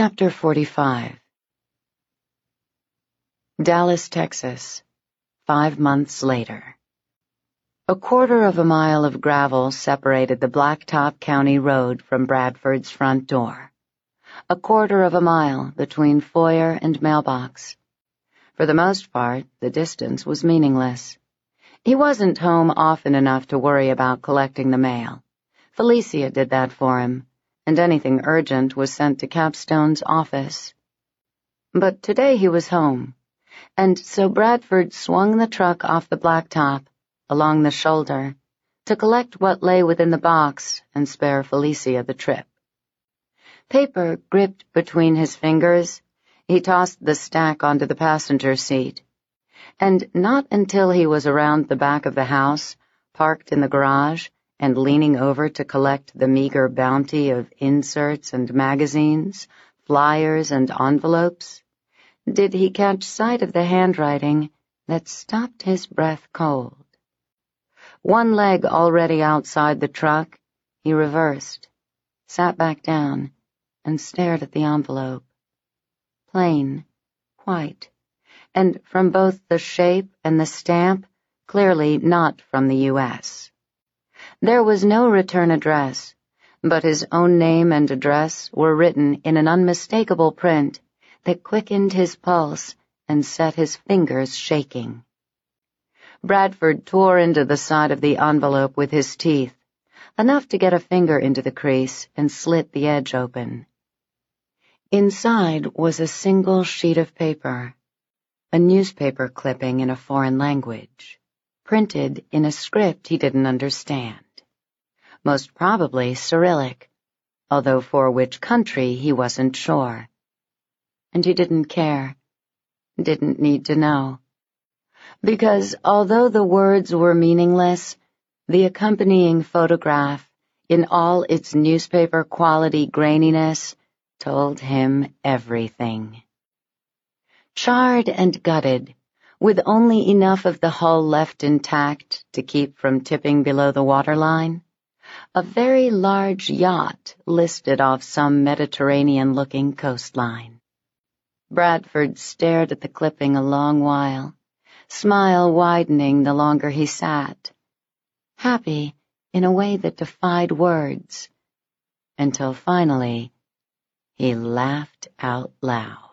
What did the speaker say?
Chapter 45 Dallas, Texas, five months later. A quarter of a mile of gravel separated the Blacktop County Road from Bradford's front door. A quarter of a mile between foyer and mailbox. For the most part, the distance was meaningless. He wasn't home often enough to worry about collecting the mail. Felecia did that for him and anything urgent was sent to Capstone's office. But today he was home, and so Bradford swung the truck off the blacktop, along the shoulder, to collect what lay within the box and spare Felecia the trip. Paper gripped between his fingers, he tossed the stack onto the passenger seat, and not until he was around the back of the house, parked in the garage, and leaning over to collect the meager bounty of inserts and magazines, flyers and envelopes, did he catch sight of the handwriting that stopped his breath cold. One leg already outside the truck, he reversed, sat back down, and stared at the envelope. Plain, white, and from both the shape and the stamp, clearly not from the U.S. There was no return address, but his own name and address were written in an unmistakable print that quickened his pulse and set his fingers shaking. Bradford tore into the side of the envelope with his teeth, enough to get a finger into the crease and slit the edge open. Inside was a single sheet of paper, a newspaper clipping in a foreign language, printed in a script he didn't understand most probably Cyrillic, although for which country he wasn't sure. And he didn't care, didn't need to know. Because although the words were meaningless, the accompanying photograph, in all its newspaper quality graininess, told him everything. Charred and gutted, with only enough of the hull left intact to keep from tipping below the waterline, a very large yacht listed off some Mediterranean-looking coastline. Bradford stared at the clipping a long while, smile widening the longer he sat, happy in a way that defied words, until finally he laughed out loud.